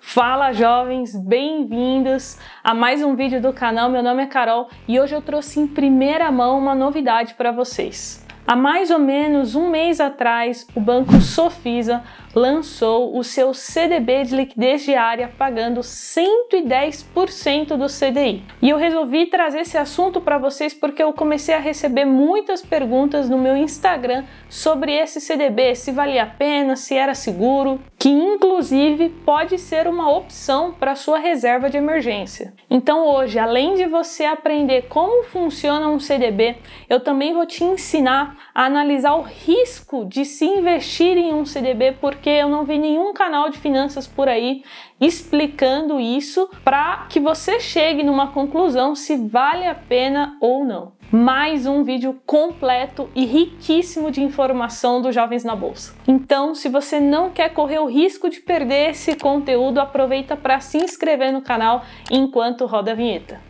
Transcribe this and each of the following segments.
Fala jovens, bem-vindos a mais um vídeo do canal. Meu nome é Carol e hoje eu trouxe em primeira mão uma novidade para vocês. Há mais ou menos um mês atrás, o banco Sofisa lançou o seu CDB de liquidez diária pagando 110% do CDI. E eu resolvi trazer esse assunto para vocês porque eu comecei a receber muitas perguntas no meu Instagram sobre esse CDB, se valia a pena, se era seguro, que inclusive pode ser uma opção para sua reserva de emergência. Então hoje, além de você aprender como funciona um CDB, eu também vou te ensinar a analisar o risco de se investir em um CDB porque porque eu não vi nenhum canal de finanças por aí explicando isso para que você chegue numa conclusão se vale a pena ou não. Mais um vídeo completo e riquíssimo de informação dos Jovens na Bolsa. Então, se você não quer correr o risco de perder esse conteúdo, aproveita para se inscrever no canal enquanto roda a vinheta.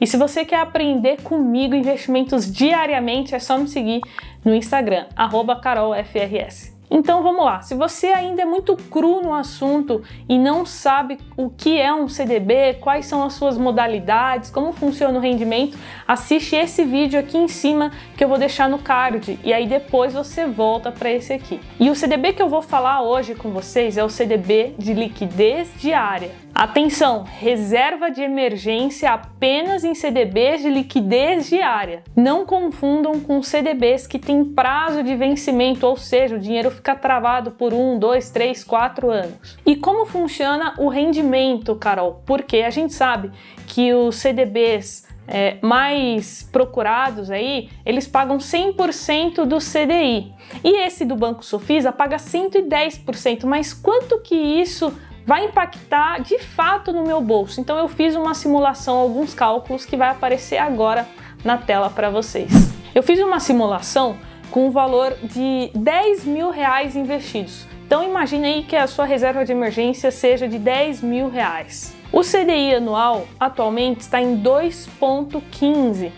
E se você quer aprender comigo investimentos diariamente, é só me seguir no Instagram, carolfrs. Então vamos lá, se você ainda é muito cru no assunto e não sabe o que é um CDB, quais são as suas modalidades, como funciona o rendimento, assiste esse vídeo aqui em cima que eu vou deixar no card e aí depois você volta para esse aqui. E o CDB que eu vou falar hoje com vocês é o CDB de liquidez diária. Atenção, reserva de emergência apenas em CDBs de liquidez diária. Não confundam com CDBs que têm prazo de vencimento, ou seja, o dinheiro fica travado por um, dois, três, quatro anos. E como funciona o rendimento, Carol? Porque a gente sabe que os CDBs é, mais procurados aí, eles pagam 100% do CDI. E esse do Banco Sofisa paga 110%. Mas quanto que isso vai impactar de fato no meu bolso. Então eu fiz uma simulação, alguns cálculos que vai aparecer agora na tela para vocês. Eu fiz uma simulação com o valor de 10 mil reais investidos. Então imagine aí que a sua reserva de emergência seja de 10 mil reais. O CDI anual atualmente está em 2,15.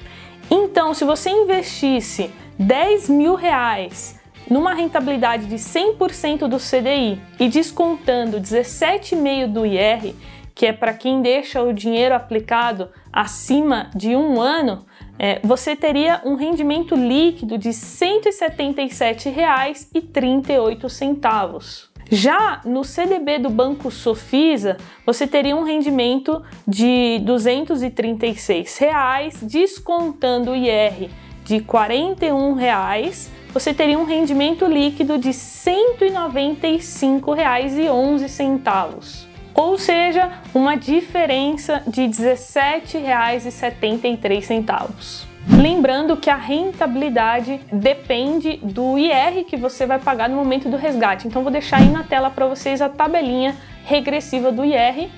Então, se você investisse 10 mil reais numa rentabilidade de 100% do CDI e descontando 17,5% do IR, que é para quem deixa o dinheiro aplicado acima de um ano, é, você teria um rendimento líquido de R$ 177,38. Já no CDB do Banco Sofisa, você teria um rendimento de 236 reais, descontando o IR de 41 reais, você teria um rendimento líquido de R$ 195,11, ou seja, uma diferença de R$ 17,73. Lembrando que a rentabilidade depende do IR que você vai pagar no momento do resgate. Então vou deixar aí na tela para vocês a tabelinha regressiva do IR.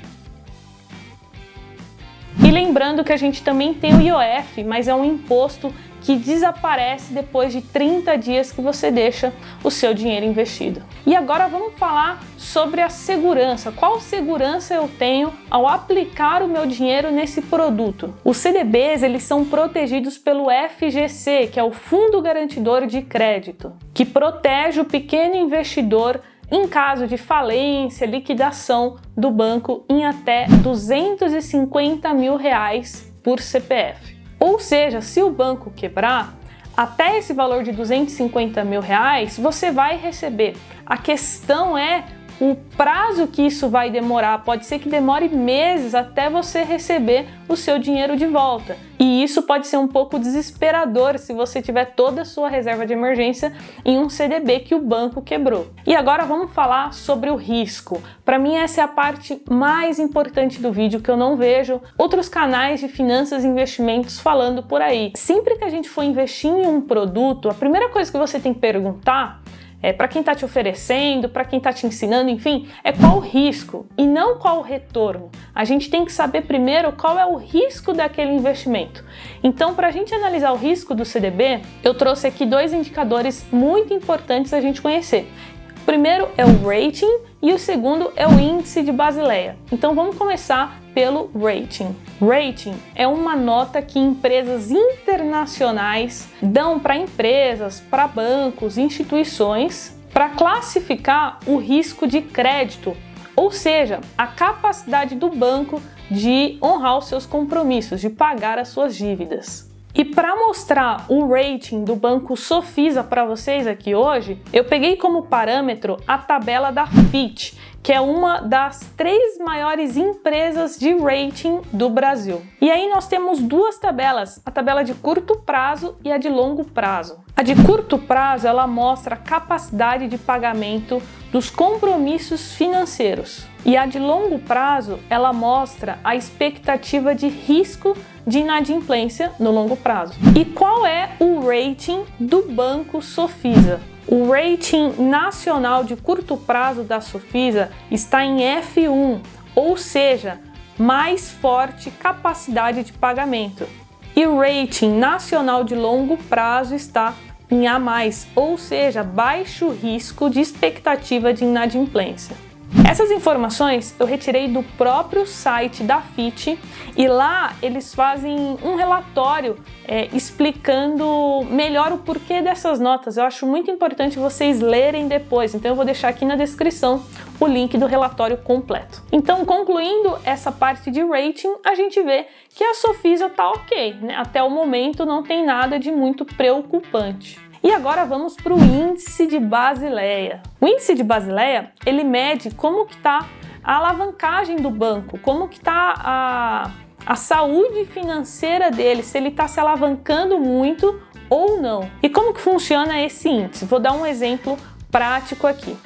E lembrando que a gente também tem o IOF, mas é um imposto que desaparece depois de 30 dias que você deixa o seu dinheiro investido. E agora vamos falar sobre a segurança. Qual segurança eu tenho ao aplicar o meu dinheiro nesse produto? Os CDBs, eles são protegidos pelo FGC, que é o Fundo Garantidor de Crédito, que protege o pequeno investidor em caso de falência, liquidação do banco em até 250 mil reais por CPF. Ou seja, se o banco quebrar, até esse valor de 250 mil reais você vai receber. A questão é o prazo que isso vai demorar. Pode ser que demore meses até você receber o seu dinheiro de volta. E isso pode ser um pouco desesperador se você tiver toda a sua reserva de emergência em um CDB que o banco quebrou. E agora vamos falar sobre o risco. Para mim essa é a parte mais importante do vídeo que eu não vejo outros canais de finanças e investimentos falando por aí. Sempre que a gente for investir em um produto, a primeira coisa que você tem que perguntar é, para quem está te oferecendo, para quem está te ensinando, enfim, é qual o risco e não qual o retorno. A gente tem que saber primeiro qual é o risco daquele investimento. Então, para a gente analisar o risco do CDB, eu trouxe aqui dois indicadores muito importantes a gente conhecer. Primeiro é o rating e o segundo é o índice de Basileia. Então, vamos começar pelo rating. Rating é uma nota que empresas internacionais dão para empresas, para bancos, instituições para classificar o risco de crédito, ou seja, a capacidade do banco de honrar os seus compromissos, de pagar as suas dívidas. E para mostrar o rating do banco Sofisa para vocês aqui hoje, eu peguei como parâmetro a tabela da Fitch, que é uma das três maiores empresas de rating do Brasil. E aí nós temos duas tabelas, a tabela de curto prazo e a de longo prazo. A de curto prazo ela mostra a capacidade de pagamento dos compromissos financeiros. E a de longo prazo, ela mostra a expectativa de risco de inadimplência no longo prazo. E qual é o rating do Banco Sofisa? O rating nacional de curto prazo da Sofisa está em F1, ou seja, mais forte capacidade de pagamento. E o rating nacional de longo prazo está em A+, ou seja, baixo risco de expectativa de inadimplência. Essas informações eu retirei do próprio site da FIT e lá eles fazem um relatório é, explicando melhor o porquê dessas notas. Eu acho muito importante vocês lerem depois, então eu vou deixar aqui na descrição o link do relatório completo. Então, concluindo essa parte de rating, a gente vê que a Sofisa tá ok, né? Até o momento não tem nada de muito preocupante. E agora vamos para o índice de Basileia. O índice de Basileia ele mede como que está a alavancagem do banco, como que está a, a saúde financeira dele, se ele está se alavancando muito ou não. E como que funciona esse índice? Vou dar um exemplo prático aqui.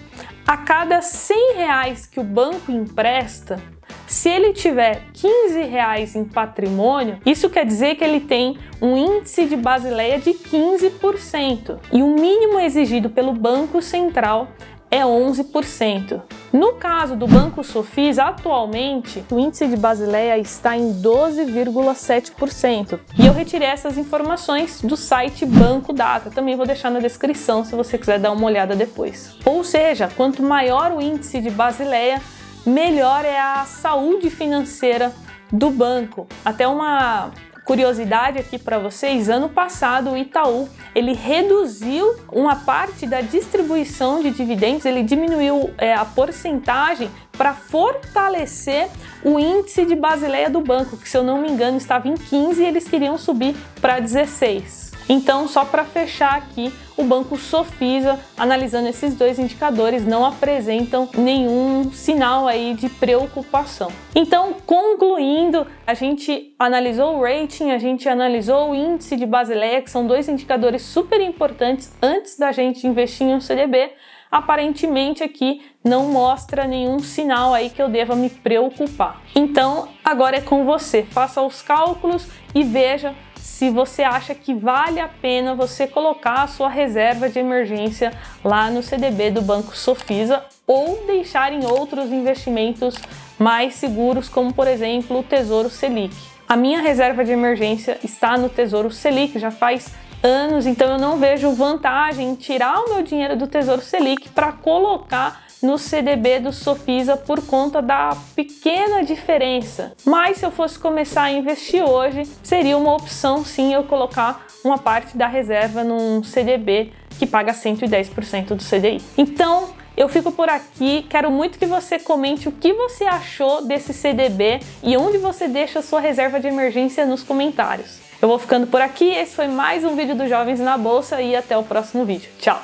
A cada 100 reais que o banco empresta, se ele tiver 15 reais em patrimônio, isso quer dizer que ele tem um índice de Basileia de 15% e o mínimo exigido pelo Banco Central é 11%. No caso do Banco Sofis, atualmente o índice de Basileia está em 12,7%. E eu retirei essas informações do site Banco Data. Também vou deixar na descrição se você quiser dar uma olhada depois. Ou seja, quanto maior o índice de Basileia, melhor é a saúde financeira do banco. Até uma curiosidade aqui para vocês, ano passado o Itaú, ele reduziu uma parte da distribuição de dividendos, ele diminuiu é, a porcentagem para fortalecer o índice de Basileia do banco, que se eu não me engano estava em 15 e eles queriam subir para 16. Então, só para fechar aqui, o banco Sofisa, analisando esses dois indicadores, não apresentam nenhum sinal aí de preocupação. Então, concluindo, a gente analisou o rating, a gente analisou o índice de Basileia, que são dois indicadores super importantes antes da gente investir em um CDB. Aparentemente aqui não mostra nenhum sinal aí que eu deva me preocupar. Então, agora é com você. Faça os cálculos e veja se você acha que vale a pena você colocar a sua reserva de emergência lá no CDB do Banco Sofisa ou deixar em outros investimentos mais seguros, como por exemplo o Tesouro Selic. A minha reserva de emergência está no Tesouro Selic já faz anos, então eu não vejo vantagem em tirar o meu dinheiro do Tesouro Selic para colocar no CDB do Sofisa por conta da pequena diferença. Mas se eu fosse começar a investir hoje, seria uma opção sim eu colocar uma parte da reserva num CDB que paga 110% do CDI. Então, eu fico por aqui, quero muito que você comente o que você achou desse CDB e onde você deixa a sua reserva de emergência nos comentários. Eu vou ficando por aqui, esse foi mais um vídeo dos Jovens na Bolsa e até o próximo vídeo. Tchau!